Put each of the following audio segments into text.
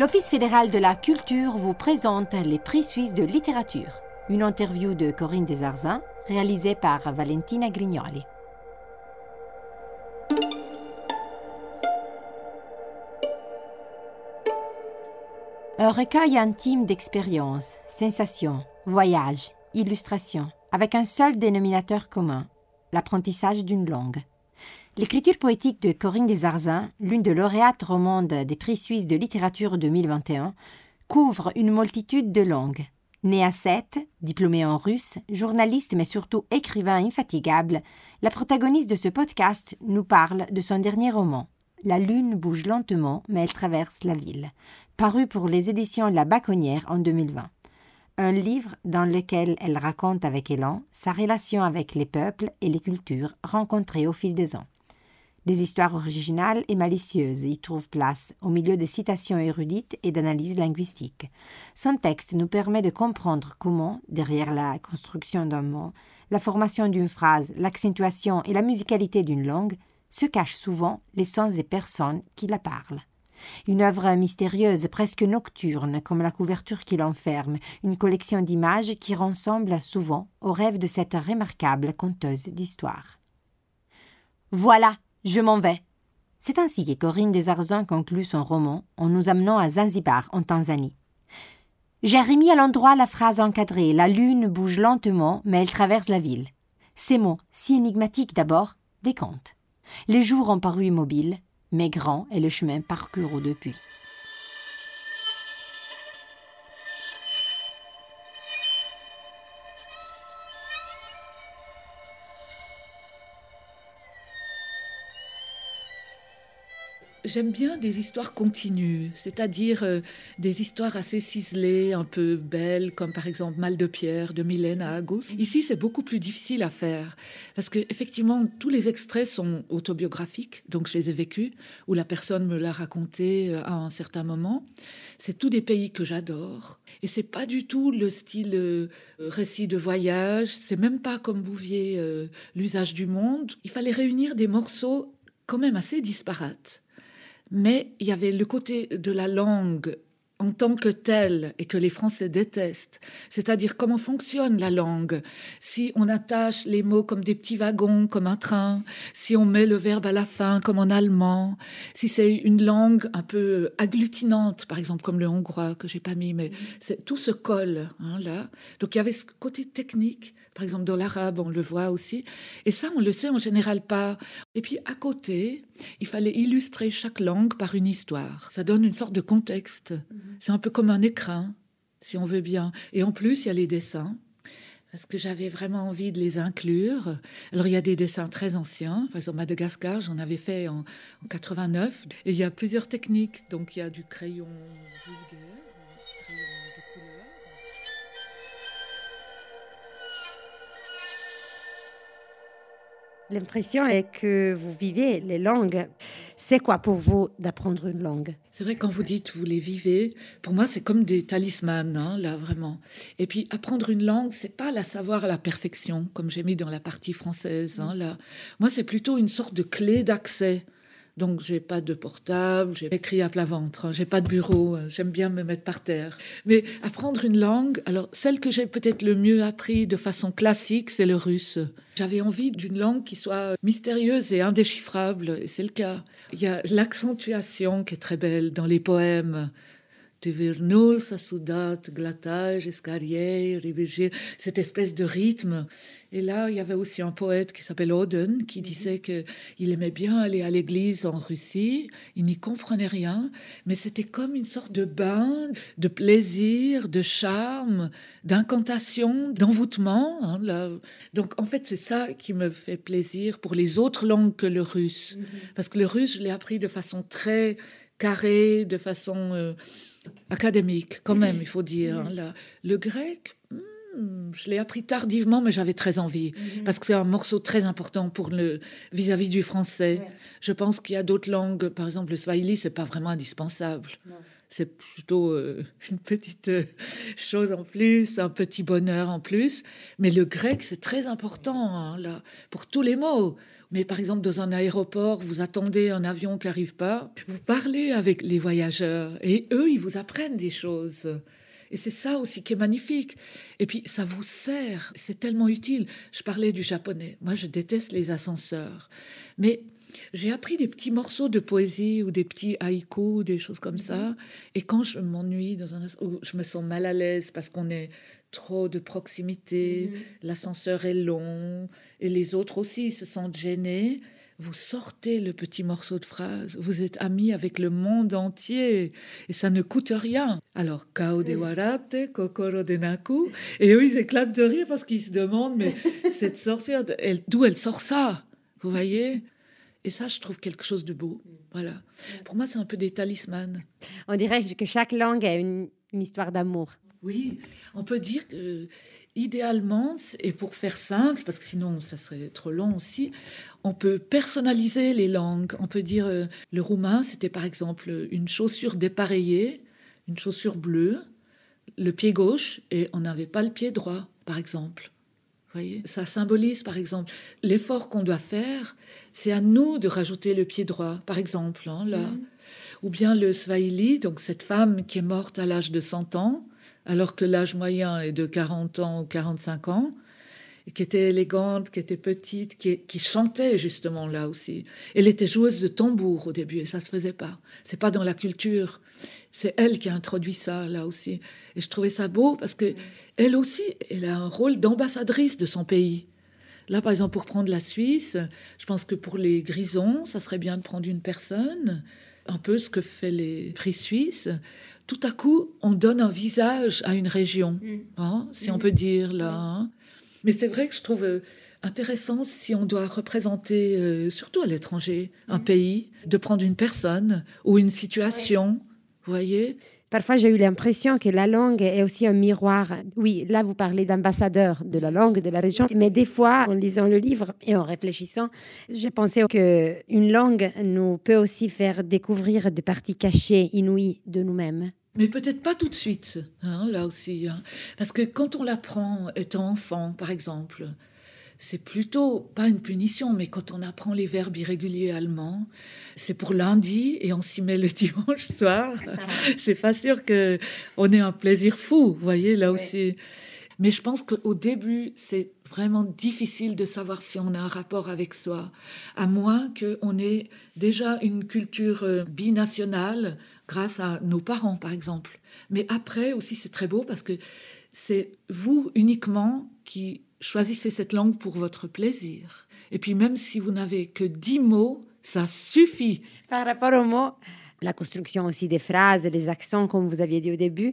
L'Office fédéral de la culture vous présente les prix suisses de littérature. Une interview de Corinne Desarzins réalisée par Valentina Grignoli. Un recueil intime d'expériences, sensations, voyages, illustrations, avec un seul dénominateur commun, l'apprentissage d'une langue. L'écriture poétique de Corinne Desarzins, l'une des lauréates romandes des prix suisses de littérature 2021, couvre une multitude de langues. Née à Sète, diplômée en russe, journaliste mais surtout écrivain infatigable, la protagoniste de ce podcast nous parle de son dernier roman. La lune bouge lentement mais elle traverse la ville, paru pour les éditions La Baconnière en 2020 un livre dans lequel elle raconte avec élan sa relation avec les peuples et les cultures rencontrées au fil des ans. Des histoires originales et malicieuses y trouvent place au milieu de citations érudites et d'analyses linguistiques. Son texte nous permet de comprendre comment, derrière la construction d'un mot, la formation d'une phrase, l'accentuation et la musicalité d'une langue, se cachent souvent les sens des personnes qui la parlent. Une œuvre mystérieuse, presque nocturne, comme la couverture qui l'enferme, une collection d'images qui ressemble souvent au rêve de cette remarquable conteuse d'histoire. Voilà, je m'en vais. C'est ainsi que Corinne Desarzins conclut son roman en nous amenant à Zanzibar, en Tanzanie. J'ai remis à l'endroit la phrase encadrée La lune bouge lentement, mais elle traverse la ville. Ces mots, si énigmatiques d'abord, décomptent. Les jours ont paru immobiles, mais grand est le chemin parcouru depuis. J'aime bien des histoires continues, c'est-à-dire euh, des histoires assez ciselées, un peu belles, comme par exemple Mal de pierre de Mylène à Agos. Ici, c'est beaucoup plus difficile à faire parce que effectivement, tous les extraits sont autobiographiques, donc je les ai vécus, où la personne me l'a raconté euh, à un certain moment. C'est tous des pays que j'adore et c'est pas du tout le style euh, récit de voyage. C'est même pas comme Bouvier l'usage du monde. Il fallait réunir des morceaux quand même assez disparates mais il y avait le côté de la langue en tant que telle et que les Français détestent, c'est-à-dire comment fonctionne la langue, si on attache les mots comme des petits wagons, comme un train, si on met le verbe à la fin comme en allemand, si c'est une langue un peu agglutinante, par exemple comme le hongrois que j'ai pas mis, mais tout se colle hein, là. Donc il y avait ce côté technique par exemple, dans l'arabe, on le voit aussi. Et ça, on le sait en général pas. Et puis, à côté, il fallait illustrer chaque langue par une histoire. Ça donne une sorte de contexte. Mhm. C'est un peu comme un écrin, si on veut bien. Et en plus, il y a les dessins parce que j'avais vraiment envie de les inclure. Alors il y a des dessins très anciens, par exemple Madagascar, j'en avais fait en, en 89, et il y a plusieurs techniques, donc il y a du crayon vulgaire, L'impression est que vous vivez les langues. C'est quoi pour vous d'apprendre une langue? C'est vrai, quand vous dites vous les vivez, pour moi, c'est comme des talismans, hein, là, vraiment. Et puis, apprendre une langue, c'est pas la savoir à la perfection, comme j'ai mis dans la partie française, hein, là. Moi, c'est plutôt une sorte de clé d'accès. Donc, j'ai pas de portable, j'ai écrit à plat ventre, hein, j'ai pas de bureau, euh, j'aime bien me mettre par terre. Mais apprendre une langue, alors celle que j'ai peut-être le mieux appris de façon classique, c'est le russe. J'avais envie d'une langue qui soit mystérieuse et indéchiffrable, et c'est le cas. Il y a l'accentuation qui est très belle dans les poèmes cette espèce de rythme. Et là, il y avait aussi un poète qui s'appelle Oden qui mhm. disait qu'il aimait bien aller à l'église en Russie. Il n'y comprenait rien, mais c'était comme une sorte de bain, de plaisir, de charme, d'incantation, d'envoûtement. Hein, Donc, en fait, c'est ça qui me fait plaisir pour les autres langues que le russe. Mhm. Parce que le russe, je l'ai appris de façon très carrée, de façon... Euh, académique, quand même, il faut dire. Hein, le grec, hmm, je l'ai appris tardivement, mais j'avais très envie, mhm. parce que c'est un morceau très important pour le vis-à-vis du français. Je pense qu'il y a d'autres langues, par exemple le swahili, c'est pas vraiment indispensable. C'est plutôt euh, une petite euh, chose en plus, un petit bonheur en plus. Mais le grec, c'est très important hein, là, pour tous les mots Mais par exemple, dans un aéroport, vous attendez un avion qui n'arrive pas, vous parlez avec les voyageurs et eux, ils vous apprennent des choses. Et c'est ça aussi qui est magnifique. Et puis, ça vous sert, c'est tellement utile. Je parlais du japonais. Moi, je déteste les ascenseurs. Mais j'ai appris des petits morceaux de poésie ou des petits haïkus, des choses comme ça. Et quand je m'ennuie dans un ou je me sens mal à l'aise parce qu'on est trop de proximité, mhm. l'ascenseur est long et les autres aussi se sentent gênés. Vous sortez le petit morceau de phrase, vous êtes amis avec le monde entier et ça ne coûte rien. Alors, kao de warate, kokoro de naku, et eux ils éclatent de rire parce qu'ils se demandent, mais cette sorcière, d'où elle sort ça Vous voyez? Et ça, je trouve quelque chose de beau. Voilà. Pour moi, c'est un peu des talismans. On dirait que chaque langue a une, histoire d'amour. Oui, on peut dire que idéalement, et pour faire simple, parce que sinon ça serait trop long aussi, on peut personnaliser les langues. On peut dire euh, le roumain, c'était par exemple une chaussure dépareillée, une chaussure bleue, le pied gauche, et on n'avait pas le pied droit, par exemple voyez? Ça symbolise, par exemple, l'effort qu'on doit faire, c'est à nous de rajouter le pied droit, par exemple, hein, là. Ou bien le Swahili, donc cette femme qui est morte à l'âge de 100 ans, alors que l'âge moyen est de 40 ans ou 45 ans, et qui était élégante, qui était petite, qui, qui, chantait justement là aussi. Elle était joueuse de tambour au début, et ça se faisait pas. C'est pas dans la culture. C'est elle qui a introduit ça là aussi. Et je trouvais ça beau parce que elle aussi, elle a un rôle d'ambassadrice de son pays. Là, par exemple, pour prendre la Suisse, je pense que pour les grisons, ça serait bien de prendre une personne, un peu ce que fait les prix suisses. Tout à coup, on donne un visage à une région, mm. hein, si on mm. peut dire là. Hein. Mais c'est vrai que je trouve euh, intéressant si on doit représenter, euh, surtout à l'étranger, un mm. pays, de prendre une personne ou une situation voyez Parfois, j'ai eu l'impression que la langue est aussi un miroir. Oui, là, vous parlez d'ambassadeur de la langue, de la région, mais des fois, en lisant le livre et en réfléchissant, j'ai pensé qu'une langue nous peut aussi faire découvrir des parties cachées, inouïes de nous-mêmes. Mais peut-être pas tout de suite, hein, là aussi. Hein. Parce que quand on l'apprend étant enfant, par exemple, c'est plutôt pas une punition, mais quand on apprend les verbes irréguliers allemands, c'est pour lundi et on s'y met le dimanche soir. c'est pas sûr que on ait un plaisir fou, vous voyez là aussi. Mais je pense qu'au début, c'est vraiment difficile de savoir si on a un rapport avec soi, à moins qu'on ait déjà une culture euh, binationale grâce à nos parents, par exemple. Mais après aussi, c'est très beau parce que c'est vous uniquement qui choisissez cette langue pour votre plaisir. Et puis même si vous n'avez que dix mots, ça suffit. Par rapport aux mots, la construction aussi des phrases, des accents, comme vous aviez dit au début,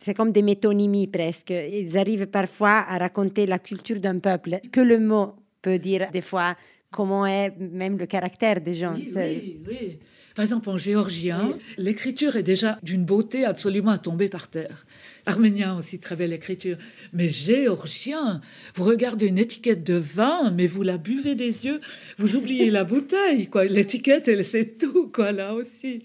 c'est comme des métonymies presque. Ils arrivent parfois à raconter la culture d'un peuple, que le mot peut dire des fois comment est même le caractère des gens. Oui, oui, oui. Par exemple, en géorgien, l'écriture est déjà d'une beauté absolument à tomber par terre. Arménien aussi, très belle écriture. Mais géorgien, vous regardez une étiquette de vin, mais vous la buvez des yeux, vous oubliez la bouteille, quoi. L'étiquette, elle sait tout, quoi, là aussi.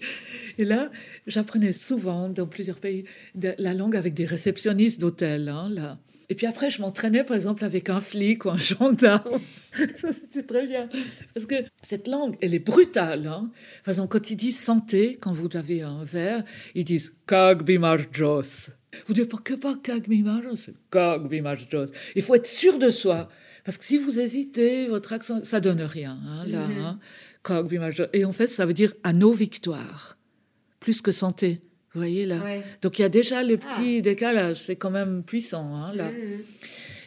Et là, j'apprenais souvent dans plusieurs pays la langue avec des réceptionnistes d'hôtels, hein, là. Et puis après, je m'entraînais, par exemple, avec un flic ou un gendarme. C'était très bien. Parce que cette langue, elle est brutale. Hein. Par exemple, quand ils disent santé, quand vous avez un verre, ils disent kag bimarjos. Vous dites pas que pas kag bimarjos, kag bimarjos. Il faut être sûr de soi. Parce que si vous hésitez, votre accent, ça donne rien. Hein, là, hein. Kag bimarjos. Et en fait, ça veut dire à nos victoires, plus que santé. Vous voyez là Donc il y a déjà le petit ah. décalage, c'est quand même puissant hein, là.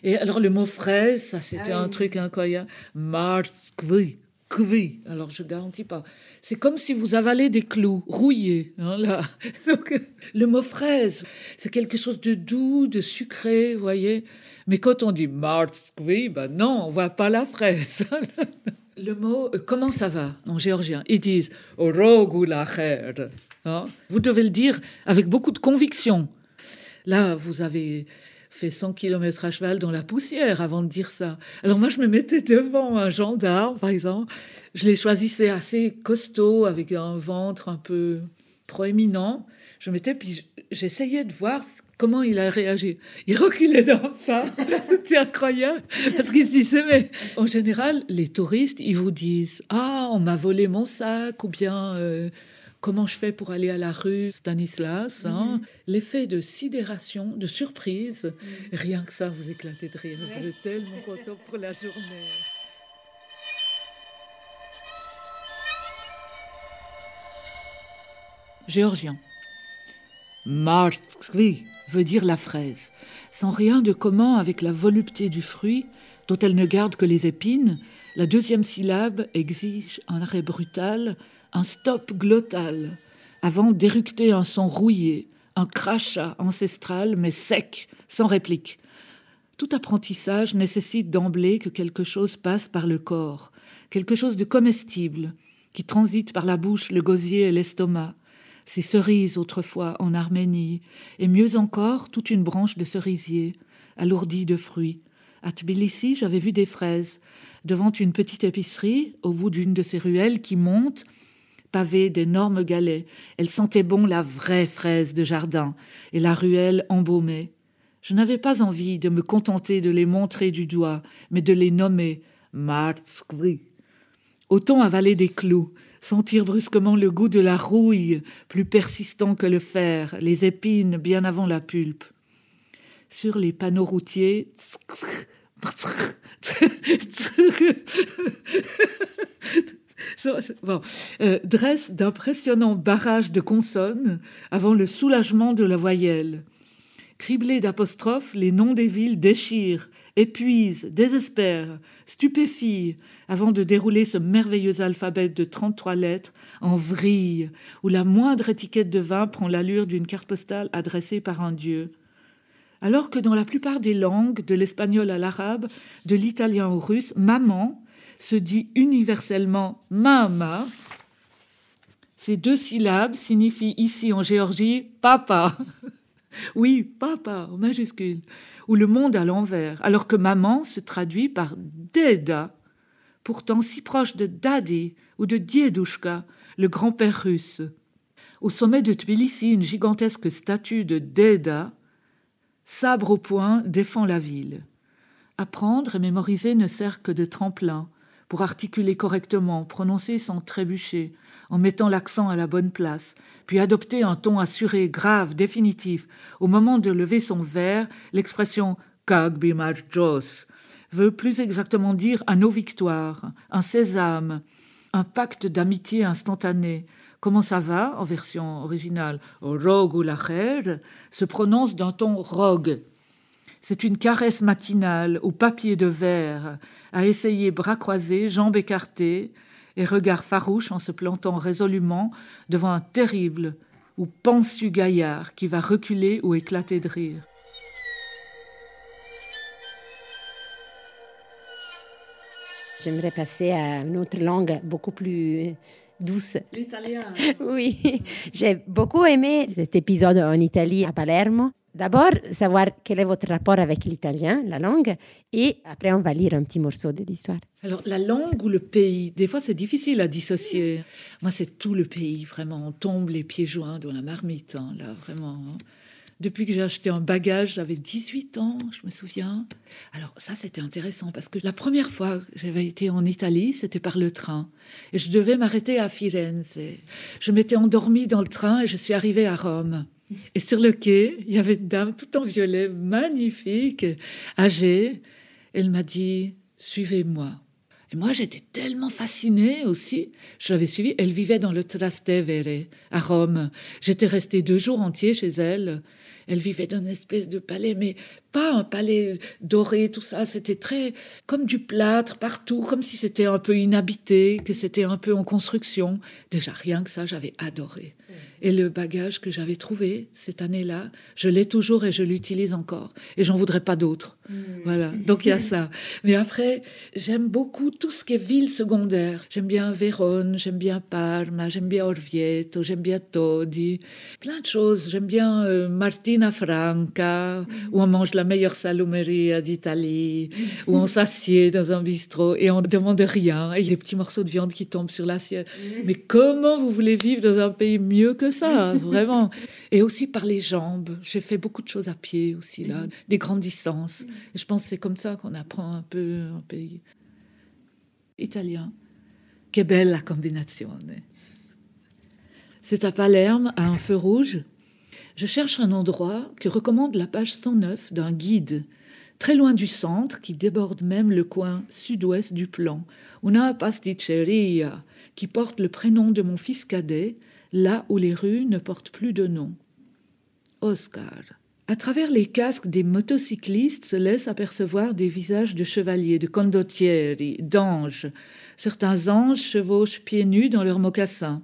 Et alors le mot fraise, ça c'était ah un truc incroyable. Mars kvi, Alors je garantis pas. C'est comme si vous avalez des clous rouillés hein, là. Donc le mot fraise, c'est quelque chose de doux, de sucré, vous voyez. Mais quand on dit Mars ben non, on voit pas la fraise. le mot euh, comment ça va en géorgien? Ils disent Rogulacher. Hein? Vous devez le dire avec beaucoup de conviction. Là, vous avez fait 100 km à cheval dans la poussière avant de dire ça. Alors moi, je me mettais devant un gendarme, par exemple. Je les choisissais assez costauds, avec un ventre un peu proéminent. Je mettais, puis j'essayais de voir Comment il a réagi? Il reculait d'un pas. C'était incroyable. Parce qu'il se disait, mais en général, les touristes, ils vous disent Ah, on m'a volé mon sac, ou bien euh, Comment je fais pour aller à la rue Stanislas hein? Mhm. L'effet de sidération, de surprise, mhm. rien que ça, vous éclatez de rire. Vous êtes tellement content pour la journée. Géorgien. Marskvi veut dire la fraise, sans rien de commun avec la volupté du fruit, dont elle ne garde que les épines. La deuxième syllabe exige un arrêt brutal, un stop glottal, avant d'éructer un son rouillé, un crachat ancestral mais sec, sans réplique. Tout apprentissage nécessite d'emblée que quelque chose passe par le corps, quelque chose de comestible, qui transite par la bouche, le gosier et l'estomac, ces cerises autrefois en Arménie, et mieux encore toute une branche de cerisier, alourdie de fruits. À Tbilissi, j'avais vu des fraises, devant une petite épicerie, au bout d'une de ces ruelles qui montent, pavée d'énormes galets. Elles sentaient bon la vraie fraise de jardin, et la ruelle embaumée. Je n'avais pas envie de me contenter de les montrer du doigt, mais de les nommer Martskvi. Autant avaler des clous, sentir brusquement le goût de la rouille, plus persistant que le fer, les épines bien avant la pulpe. Sur les panneaux routiers, euh, dresse d'impressionnants barrages de consonnes avant le soulagement de la voyelle. Criblés d'apostrophes, les noms des villes déchirent, épuisent, désespèrent, stupéfient, avant de dérouler ce merveilleux alphabet de 33 lettres en vrille, où la moindre étiquette de vin prend l'allure d'une carte postale adressée par un dieu. Alors que dans la plupart des langues, de l'espagnol à l'arabe, de l'italien au russe, maman se dit universellement mama, ces deux syllabes signifient ici en Géorgie papa. Oui, papa, en majuscule, ou le monde à l'envers, alors que maman se traduit par Deda, pourtant si proche de Daddy ou de Diedushka, le grand-père russe. Au sommet de Tbilissi, une gigantesque statue de Deda, sabre au poing, défend la ville. Apprendre et mémoriser ne sert que de tremplin pour articuler correctement, prononcer sans trébucher, en mettant l'accent à la bonne place, puis adopter un ton assuré, grave, définitif. Au moment de lever son verre, l'expression Kag Jos veut plus exactement dire un nos victoires, un sésame, un pacte d'amitié instantané. Comment ça va en version originale? Rogue ou se prononce d'un ton rogue. C'est une caresse matinale au papier de verre, à essayer bras croisés, jambes écartées, et regard farouche en se plantant résolument devant un terrible ou pensu gaillard qui va reculer ou éclater de rire. J'aimerais passer à une autre langue beaucoup plus douce. L'italien. oui, j'ai beaucoup aimé cet épisode en Italie, à Palermo. D'abord, savoir quel est votre rapport avec l'italien, la langue, et après, on va lire un petit morceau de l'histoire. Alors, la langue ou le pays, des fois, c'est difficile à dissocier. Moi, c'est tout le pays, vraiment. On tombe les pieds joints dans la marmite, hein, là, vraiment. Hein. Depuis que j'ai acheté un bagage, j'avais 18 ans, je me souviens. Alors ça, c'était intéressant parce que la première fois que j'avais été en Italie, c'était par le train. Et je devais m'arrêter à Firenze. Je m'étais endormie dans le train et je suis arrivée à Rome. Et sur le quai, il y avait une dame tout en violet, magnifique, âgée. Elle m'a dit Suivez-moi. Et moi, j'étais tellement fascinée aussi. Je l'avais suivie. Elle vivait dans le Trastevere, à Rome. J'étais restée deux jours entiers chez elle. Elle vivait dans une espèce de palais, mais pas un palais doré, tout ça. C'était très comme du plâtre partout, comme si c'était un peu inhabité, que c'était un peu en construction. Déjà, rien que ça, j'avais adoré. Et le bagage que j'avais trouvé cette année-là, je l'ai toujours et je l'utilise encore. Et j'en voudrais pas d'autres. Hmm. Voilà. Donc il y a ça. Mais après, j'aime beaucoup tout ce qui est ville secondaire. J'aime bien Vérone, j'aime bien Parma, j'aime bien Orvieto, j'aime bien Todi. Plein de choses. J'aime bien euh, Martina Franca, hmm. où on mange la meilleure salumeria d'Italie, où on s'assied dans un bistrot et on ne demande rien. Et les petits morceaux de viande qui tombent sur l'assiette. Hmm. Mais comment vous voulez vivre dans un pays mieux que de ça, vraiment. Et aussi par les jambes. J'ai fait beaucoup de choses à pied aussi, là, des grandes distances. Et je pense que c'est comme ça qu'on apprend un peu un pays italien. Che bella combinazione. C'est à Palerme, à un feu rouge. Je cherche un endroit que recommande la page 109 d'un guide, très loin du centre, qui déborde même le coin sud-ouest du plan. Una pasticceria, qui porte le prénom de mon fils cadet, là où les rues ne portent plus de nom. Oscar. À travers les casques des motocyclistes se laissent apercevoir des visages de chevaliers, de condottieri, d'anges. Certains anges chevauchent pieds nus dans leurs mocassins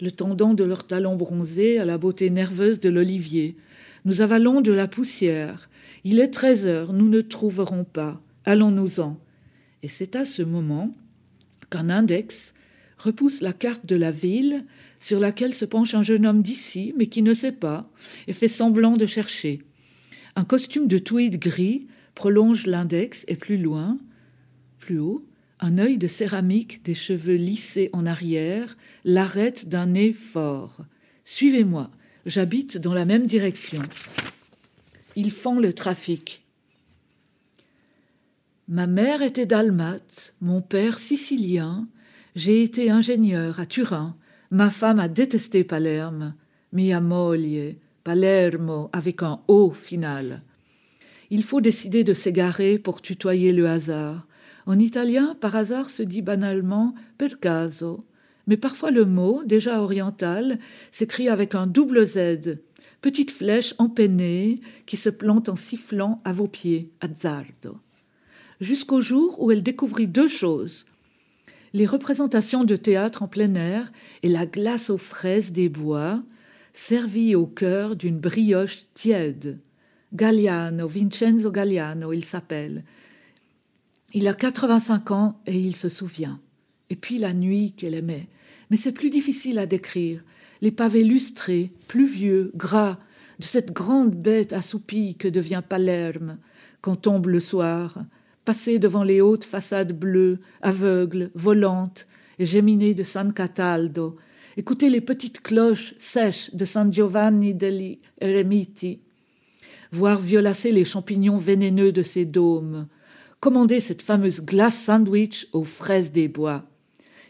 le tendon de leurs talons bronzés à la beauté nerveuse de l'olivier. Nous avalons de la poussière. Il est treize heures, nous ne trouverons pas. Allons-nous-en. Et c'est à ce moment qu'un index repousse la carte de la ville sur laquelle se penche un jeune homme d'ici, mais qui ne sait pas, et fait semblant de chercher. Un costume de tweed gris prolonge l'index et plus loin, plus haut, un œil de céramique, des cheveux lissés en arrière, l'arrête d'un nez fort. Suivez-moi, j'habite dans la même direction. Ils font le trafic. Ma mère était dalmate, mon père sicilien, j'ai été ingénieur à Turin, ma femme a détesté Palerme, mia moglie, Palermo avec un O final. Il faut décider de s'égarer pour tutoyer le hasard. En italien, par hasard se dit banalement per caso, mais parfois le mot, déjà oriental, s'écrit avec un double Z, petite flèche empennée qui se plante en sifflant à vos pieds, azzardo. Jusqu'au jour où elle découvrit deux choses les représentations de théâtre en plein air et la glace aux fraises des bois, servies au cœur d'une brioche tiède. Galliano, Vincenzo Galliano, il s'appelle, il a 85 ans et il se souvient. Et puis la nuit qu'elle aimait. Mais c'est plus difficile à décrire. Les pavés lustrés, pluvieux, gras, de cette grande bête assoupie que devient Palerme quand tombe le soir, passer devant les hautes façades bleues, aveugles, volantes et géminées de San Cataldo, écouter les petites cloches sèches de San Giovanni degli Eremiti, voir violacer les champignons vénéneux de ses dômes, commander cette fameuse glace sandwich aux fraises des bois.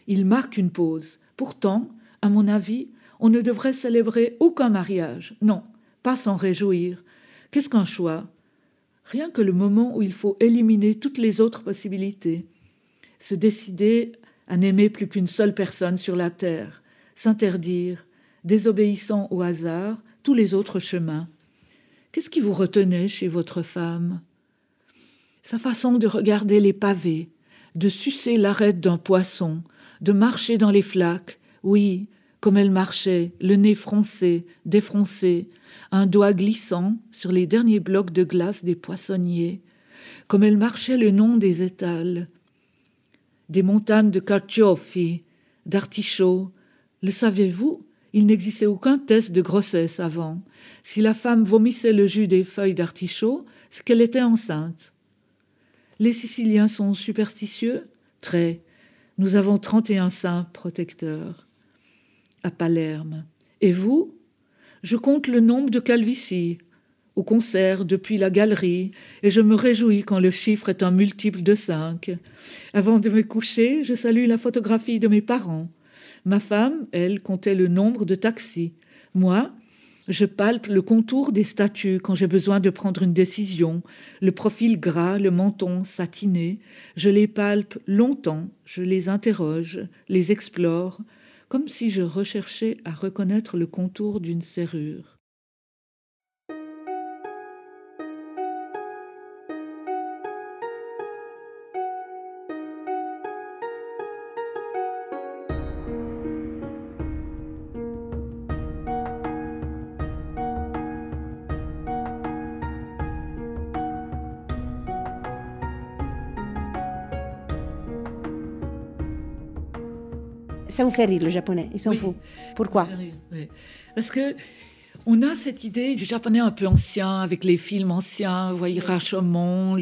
Il marque une pause. Pourtant, à mon avis, on ne devrait célébrer aucun mariage. Non, pas s'en réjouir. Qu'est-ce qu'un choix? Rien que le moment où il faut éliminer toutes les autres possibilités. Se décider à n'aimer plus qu'une seule personne sur la terre, s'interdire, désobéissant au hasard, tous les autres chemins. Qu'est-ce qui vous retenait chez votre femme? Sa façon de regarder les pavés, de sucer l'arête d'un poisson, de marcher dans les flaques, oui, comme elle marchait, le nez froncé, défroncé, un doigt glissant sur les derniers blocs de glace des poissonniers, comme elle marchait le long des étals, des montagnes de carciofi, d'artichauts. Le saviez-vous Il n'existait aucun test de grossesse avant. Si la femme vomissait le jus des feuilles d'artichaut, c'est qu'elle était enceinte. Les Siciliens sont superstitieux? Très. Nous avons trente et un saints protecteurs. À Palerme. Et vous? Je compte le nombre de calvities. Au concert, depuis la galerie, et je me réjouis quand le chiffre est un multiple de cinq. Avant de me coucher, je salue la photographie de mes parents. Ma femme, elle, comptait le nombre de taxis. Moi, je palpe le contour des statues quand j'ai besoin de prendre une décision, le profil gras, le menton satiné. Je les palpe longtemps, je les interroge, les explore, comme si je recherchais à reconnaître le contour d'une serrure. Ça vous fait rire le japonais, ils sont fous. Pourquoi Parce que on a cette idée du japonais un peu ancien, avec les films anciens, vous voyez, Rashomon,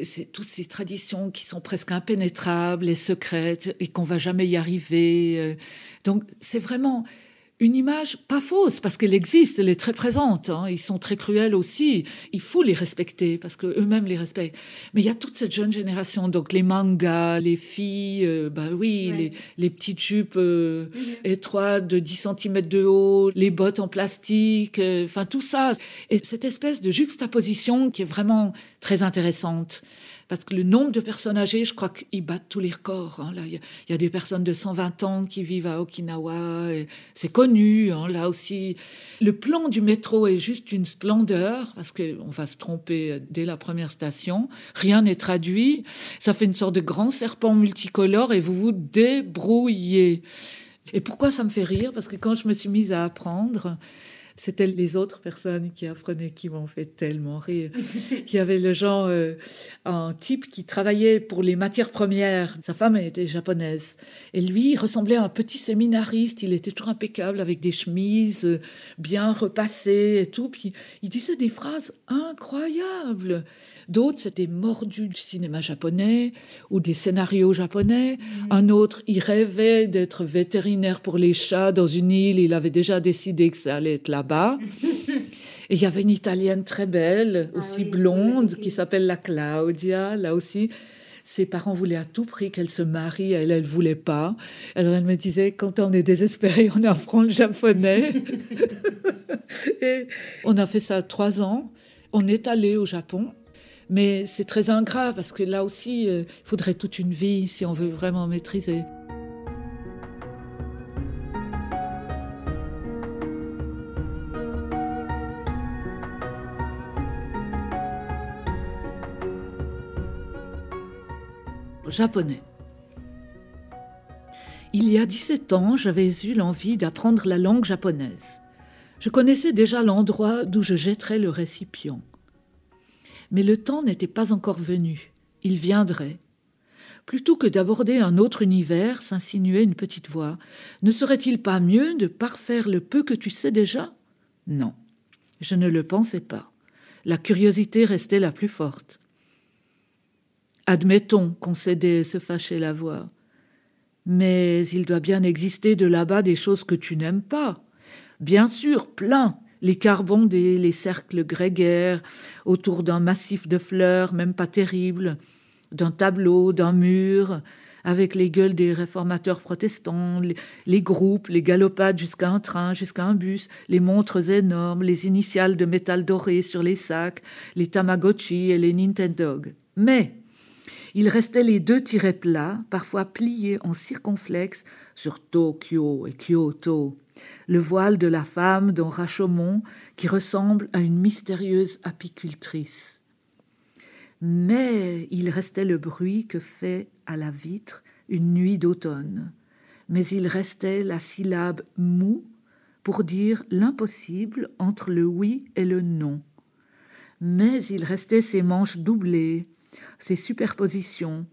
c'est toutes ces traditions qui sont presque impénétrables et secrètes et qu'on va jamais y arriver. Euh. Donc c'est vraiment une image pas fausse parce qu'elle existe, elle est très présente. Hein. Ils sont très cruels aussi. Il faut les respecter parce que eux-mêmes les respectent. Mais il y a toute cette jeune génération, donc les mangas, les filles, euh, bah oui, les, les, petites jupes euh, mhm. étroites de 10 cm de haut, les bottes en plastique, euh, enfin tout ça. Et cette espèce de juxtaposition qui est vraiment très intéressante parce que le nombre de personnes âgées, je crois qu'ils battent tous les records. Hein. Il y, a des personnes de 120 ans qui vivent à Okinawa. C'est connu. Hein. Là aussi, le plan du métro est juste une splendeur parce qu'on va se tromper dès la première station. Rien n'est traduit. Ça fait une sorte de grand serpent multicolore et vous vous débrouillez. Et pourquoi ça me fait rire? Parce que quand je me suis mise à apprendre, c'était les autres personnes qui apprenaient qui m'ont fait tellement rire. Il y avait le genre, euh, un type qui travaillait pour les matières premières. Sa femme était japonaise. Et lui, il ressemblait à un petit séminariste. Il était toujours impeccable avec des chemises euh, bien repassées et tout. Puis il disait des phrases incroyables. D'autres, c'était mordu du cinéma japonais ou des scénarios japonais. Mm. Un autre, il rêvait d'être vétérinaire pour les chats dans une île. Il avait déjà décidé que ça allait être là-bas. Et il y avait une Italienne très belle, ah aussi blonde, qui s'appelle la Claudia, là aussi. Ses parents voulaient à tout prix qu'elle se marie, elle, elle voulait pas. Alors elle me disait, quand on est désespéré, on apprend le japonais. et on a fait ça trois ans. On est allé au Japon mais c'est très ingrat parce que là aussi, euh, il faudrait toute une vie si on veut vraiment maîtriser. Japonais. Il y a 17 ans, j'avais eu l'envie d'apprendre la langue japonaise. Je connaissais déjà l'endroit d'où je jetterais le récipient. Mais le temps n'était pas encore venu. Il viendrait. Plutôt que d'aborder un autre univers, s'insinuait une petite voix, ne serait-il pas mieux de parfaire le peu que tu sais déjà? Non, je ne le pensais pas. La curiosité restait la plus forte. Admettons, concédait se fâchait la voix. Mais il doit bien exister de là-bas des choses que tu n'aimes pas. Bien sûr, plein, les carbondés, les cercles grégaires, autour d'un massif de fleurs, même pas terrible, d'un tableau, d'un mur, avec les gueules des réformateurs protestants, les, groupes, les galopades jusqu'à un train, jusqu'à un bus, les montres énormes, les initiales de métal doré sur les sacs, les Tamagotchi et les Nintendo. Mais il restait les deux tirets plats, parfois pliés en circonflexe, sur Tokyo et Kyoto, le voile de la femme dans Rashomon qui ressemble à une mystérieuse apicultrice. Mais il restait le bruit que fait à la vitre une nuit d'automne, mais il restait la syllabe mou pour dire l'impossible entre le oui et le non. Mais il restait ses manches doublées, ses superpositions,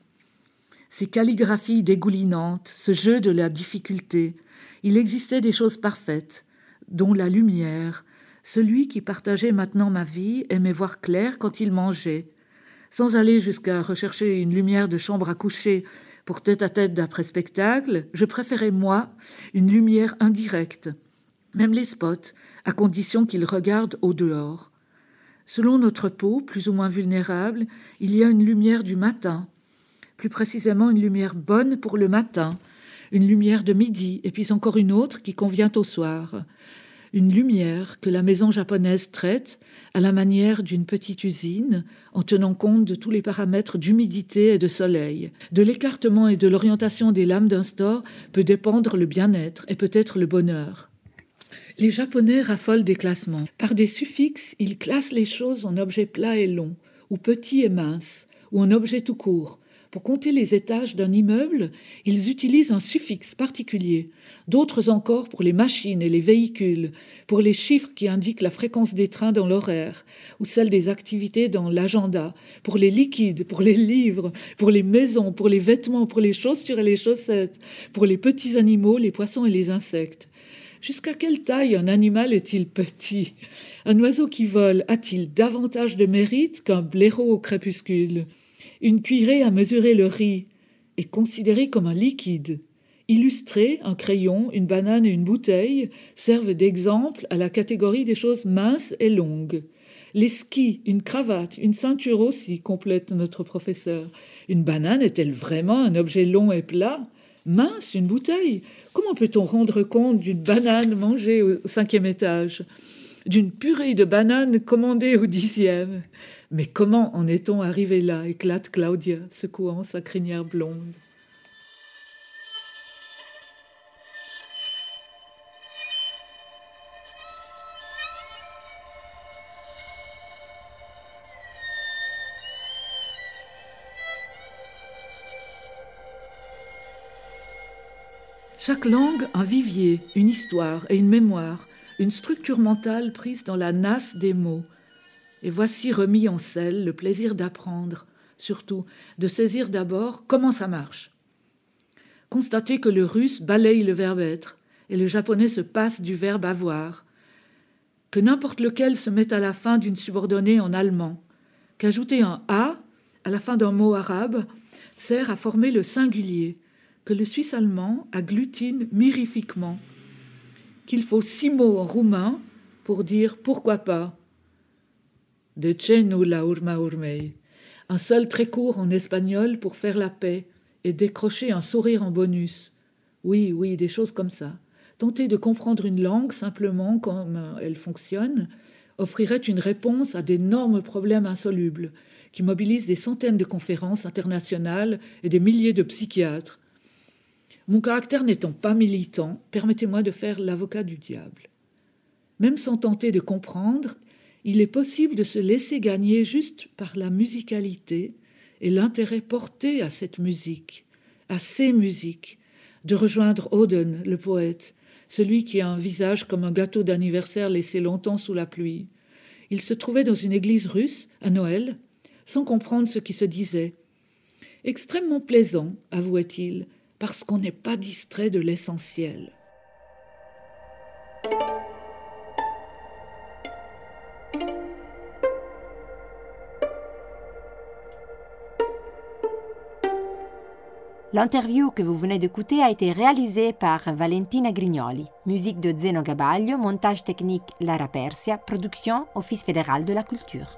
ces calligraphies dégoulinantes, ce jeu de la difficulté. Il existait des choses parfaites, dont la lumière. Celui qui partageait maintenant ma vie aimait voir clair quand il mangeait. Sans aller jusqu'à rechercher une lumière de chambre à coucher pour tête à tête d'après spectacle, je préférais, moi, une lumière indirecte. Même les spots, à condition qu'ils regardent au dehors. Selon notre peau, plus ou moins vulnérable, il y a une lumière du matin, plus précisément une lumière bonne pour le matin, une lumière de midi, et puis encore une autre qui convient au soir. Une lumière que la maison japonaise traite à la manière d'une petite usine, en tenant compte de tous les paramètres d'humidité et de soleil. De l'écartement et de l'orientation des lames d'un store peut dépendre le bien-être et peut-être le bonheur. Les Japonais raffolent des classements. Par des suffixes, ils classent les choses en objets plats et longs, ou petits et minces, ou en objets tout court. Pour compter les étages d'un immeuble, ils utilisent un suffixe particulier, d'autres encore pour les machines et les véhicules, pour les chiffres qui indiquent la fréquence des trains dans l'horaire, ou celle des activités dans l'agenda, pour les liquides, pour les livres, pour les maisons, pour les vêtements, pour les chaussures et les chaussettes, pour les petits animaux, les poissons et les insectes. Jusqu'à quelle taille un animal est-il petit? Un oiseau qui vole a-t-il davantage de mérite qu'un blaireau au crépuscule? Une cuillerée à mesurer le riz est considérée comme un liquide. Illustrer un crayon, une banane et une bouteille servent d'exemple à la catégorie des choses minces et longues. Les skis, une cravate, une ceinture aussi, complète notre professeur. Une banane est-elle vraiment un objet long et plat? Mince, une bouteille Comment peut-on rendre compte d'une banane mangée au cinquième étage D'une purée de bananes commandée au dixième? Mais comment en est-on arrivé là? éclate Claudia, secouant sa crinière blonde. Chaque langue, un vivier, une histoire et une mémoire, une structure mentale prise dans la nasse des mots. Et voici remis en selle le plaisir d'apprendre, surtout de saisir d'abord comment ça marche. Constatez que le russe balaye le verbe être et le japonais se passe du verbe avoir, que n'importe lequel se met à la fin d'une subordonnée en allemand, qu'ajouter un a à la fin d'un mot arabe sert à former le singulier, que le suisse allemand agglutine mirifiquement, qu'il faut six mots en roumain pour dire pourquoi pas? De ce la urma urmei. Un seul très court en espagnol pour faire la paix et décrocher un sourire en bonus. Oui, oui, des choses comme ça. Tenter de comprendre une langue simplement comme elle fonctionne offrirait une réponse à d'énormes problèmes insolubles qui mobilisent des centaines de conférences internationales et des milliers de psychiatres mon caractère n'étant pas militant, permettez-moi de faire l'avocat du diable. Même sans tenter de comprendre, il est possible de se laisser gagner juste par la musicalité et l'intérêt porté à cette musique, à ces musiques, de rejoindre Oden, le poète, celui qui a un visage comme un gâteau d'anniversaire laissé longtemps sous la pluie. Il se trouvait dans une église russe, à Noël, sans comprendre ce qui se disait. Extrêmement plaisant, avouait-il, parce qu'on n'est pas distrait de l'essentiel. L'interview que vous venez d'écouter a été réalisée par Valentina Grignoli. Musique de Zeno Gabaglio, montage technique Lara Persia, production Office fédéral de la culture.